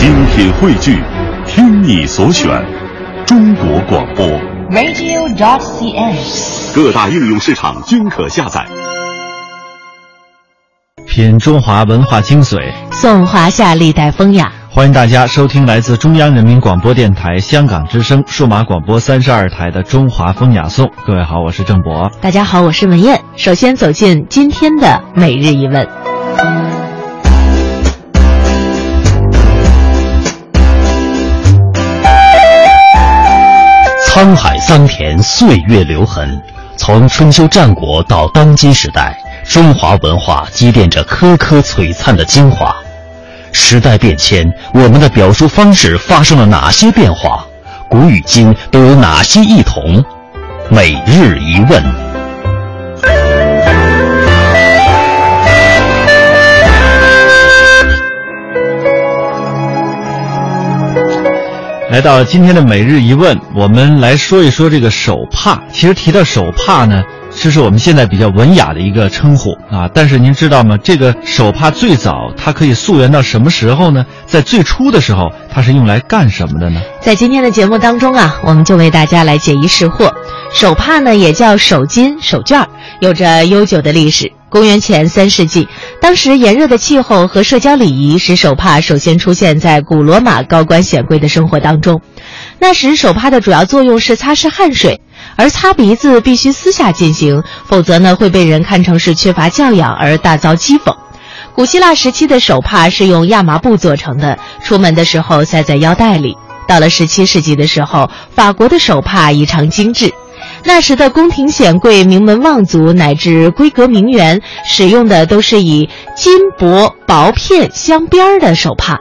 精品汇聚，听你所选，中国广播。radio.dot.cn，。各大应用市场均可下载。品中华文化精髓，颂华夏历代风雅。欢迎大家收听来自中央人民广播电台香港之声数码广播三十二台的《中华风雅颂》。各位好，我是郑博。大家好，我是文艳。首先走进今天的每日一问。沧海桑田，岁月留痕。从春秋战国到当今时代，中华文化积淀着颗颗璀璨的精华。时代变迁，我们的表述方式发生了哪些变化？古与今都有哪些异同？每日一问。来到今天的每日一问，我们来说一说这个手帕。其实提到手帕呢，这是我们现在比较文雅的一个称呼啊。但是您知道吗？这个手帕最早它可以溯源到什么时候呢？在最初的时候，它是用来干什么的呢？在今天的节目当中啊，我们就为大家来解疑释惑。手帕呢，也叫手巾、手绢，有着悠久的历史。公元前三世纪，当时炎热的气候和社交礼仪使手帕首先出现在古罗马高官显贵的生活当中。那时，手帕的主要作用是擦拭汗水，而擦鼻子必须私下进行，否则呢会被人看成是缺乏教养而大遭讥讽。古希腊时期的手帕是用亚麻布做成的，出门的时候塞在腰带里。到了十七世纪的时候，法国的手帕异常精致。那时的宫廷显贵、名门望族乃至闺阁名媛使用的都是以金箔薄片镶边儿的手帕。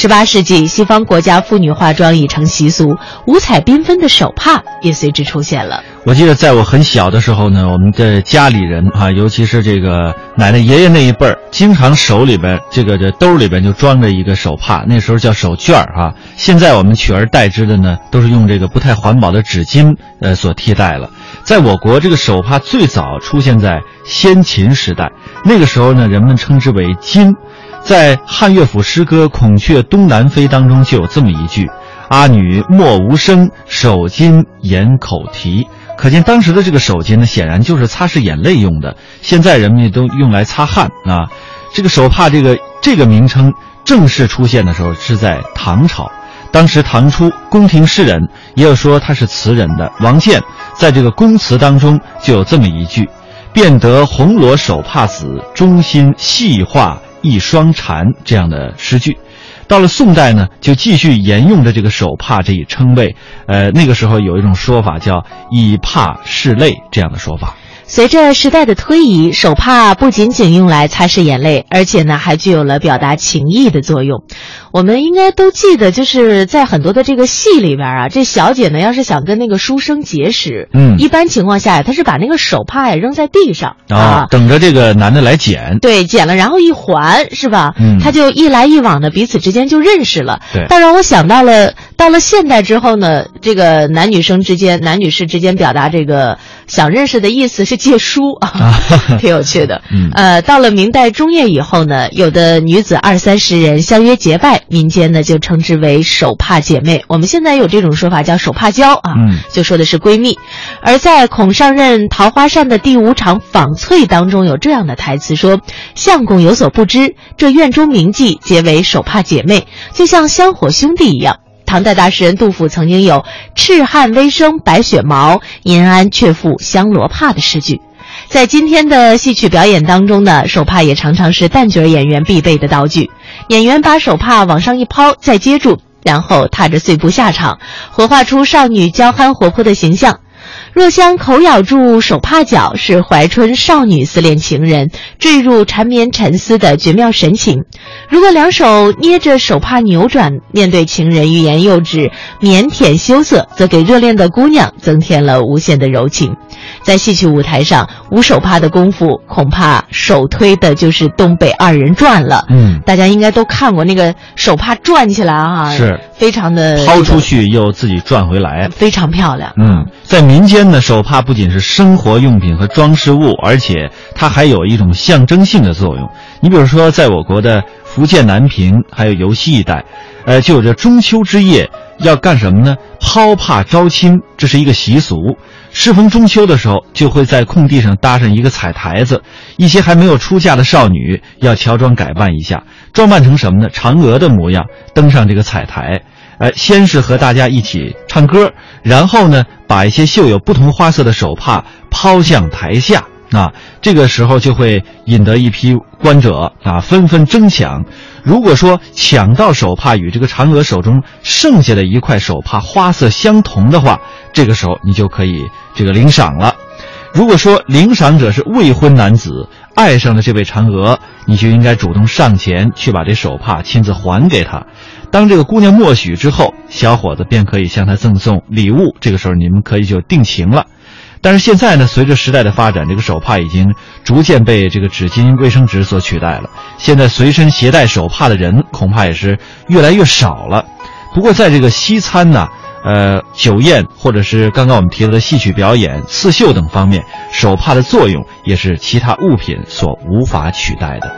十八世纪，西方国家妇女化妆已成习俗，五彩缤纷的手帕也随之出现了。我记得在我很小的时候呢，我们的家里人啊，尤其是这个奶奶、爷爷那一辈儿，经常手里边这个这兜里边就装着一个手帕，那时候叫手绢儿啊。现在我们取而代之的呢，都是用这个不太环保的纸巾呃所替代了。在我国，这个手帕最早出现在先秦时代，那个时候呢，人们称之为巾。在汉乐府诗歌《孔雀东南飞》当中就有这么一句：“阿女莫无声，手巾掩口啼。”可见当时的这个手巾呢，显然就是擦拭眼泪用的。现在人们也都用来擦汗啊。这个手帕这个这个名称正式出现的时候是在唐朝，当时唐初宫廷诗人，也有说他是词人的王建，在这个宫词当中就有这么一句：“便得红罗手帕子，中心细画。”一双蝉这样的诗句，到了宋代呢，就继续沿用着这个手帕这一称谓。呃，那个时候有一种说法叫“以帕拭泪”这样的说法。随着时代的推移，手帕不仅仅用来擦拭眼泪，而且呢，还具有了表达情意的作用。我们应该都记得，就是在很多的这个戏里边啊，这小姐呢，要是想跟那个书生结识，嗯，一般情况下，她是把那个手帕呀扔在地上啊，等着这个男的来捡。对，捡了然后一还，是吧？嗯，他就一来一往的，彼此之间就认识了。对，当然我想到了，到了现代之后呢，这个男女生之间、男女士之间表达这个想认识的意思是借书 啊，挺有趣的。嗯，呃，到了明代中叶以后呢，有的女子二三十人相约结拜。民间呢就称之为手帕姐妹，我们现在有这种说法叫手帕交啊，嗯，就说的是闺蜜。而在孔尚任《桃花扇》的第五场访翠当中有这样的台词说：“相公有所不知，这院中名妓皆为手帕姐妹，就像香火兄弟一样。”唐代大诗人杜甫曾经有“赤汗微生白雪毛，银鞍却负香罗帕”的诗句。在今天的戏曲表演当中呢，手帕也常常是旦角演员必备的道具。演员把手帕往上一抛，再接住，然后踏着碎步下场，活化出少女娇憨活泼的形象。若香口咬住手帕角，是怀春少女思恋情人，坠入缠绵沉思的绝妙神情；如果两手捏着手帕扭转，面对情人欲言又止、腼腆羞涩，则给热恋的姑娘增添了无限的柔情。在戏曲舞台上，无手帕的功夫，恐怕首推的就是东北二人转了。嗯，大家应该都看过那个手帕转起来啊，是非常的抛出去又自己转回来，非常漂亮。嗯，在民间呢，手帕不仅是生活用品和装饰物，而且它还有一种象征性的作用。你比如说，在我国的福建南平还有尤溪一带，呃，就有着中秋之夜要干什么呢？抛帕招亲，这是一个习俗。适逢中秋的时候，就会在空地上搭上一个彩台子，一些还没有出嫁的少女要乔装改扮一下，装扮成什么呢？嫦娥的模样，登上这个彩台。呃，先是和大家一起唱歌，然后呢，把一些绣有不同花色的手帕抛向台下啊。这个时候就会引得一批观者啊纷纷争抢。如果说抢到手帕与这个嫦娥手中剩下的一块手帕花色相同的话，这个时候你就可以这个领赏了。如果说领赏者是未婚男子，爱上了这位嫦娥，你就应该主动上前去把这手帕亲自还给她。当这个姑娘默许之后，小伙子便可以向他赠送礼物。这个时候，你们可以就定情了。但是现在呢，随着时代的发展，这个手帕已经逐渐被这个纸巾、卫生纸所取代了。现在随身携带手帕的人恐怕也是越来越少了。不过，在这个西餐呢，呃，酒宴或者是刚刚我们提到的戏曲表演、刺绣等方面，手帕的作用也是其他物品所无法取代的。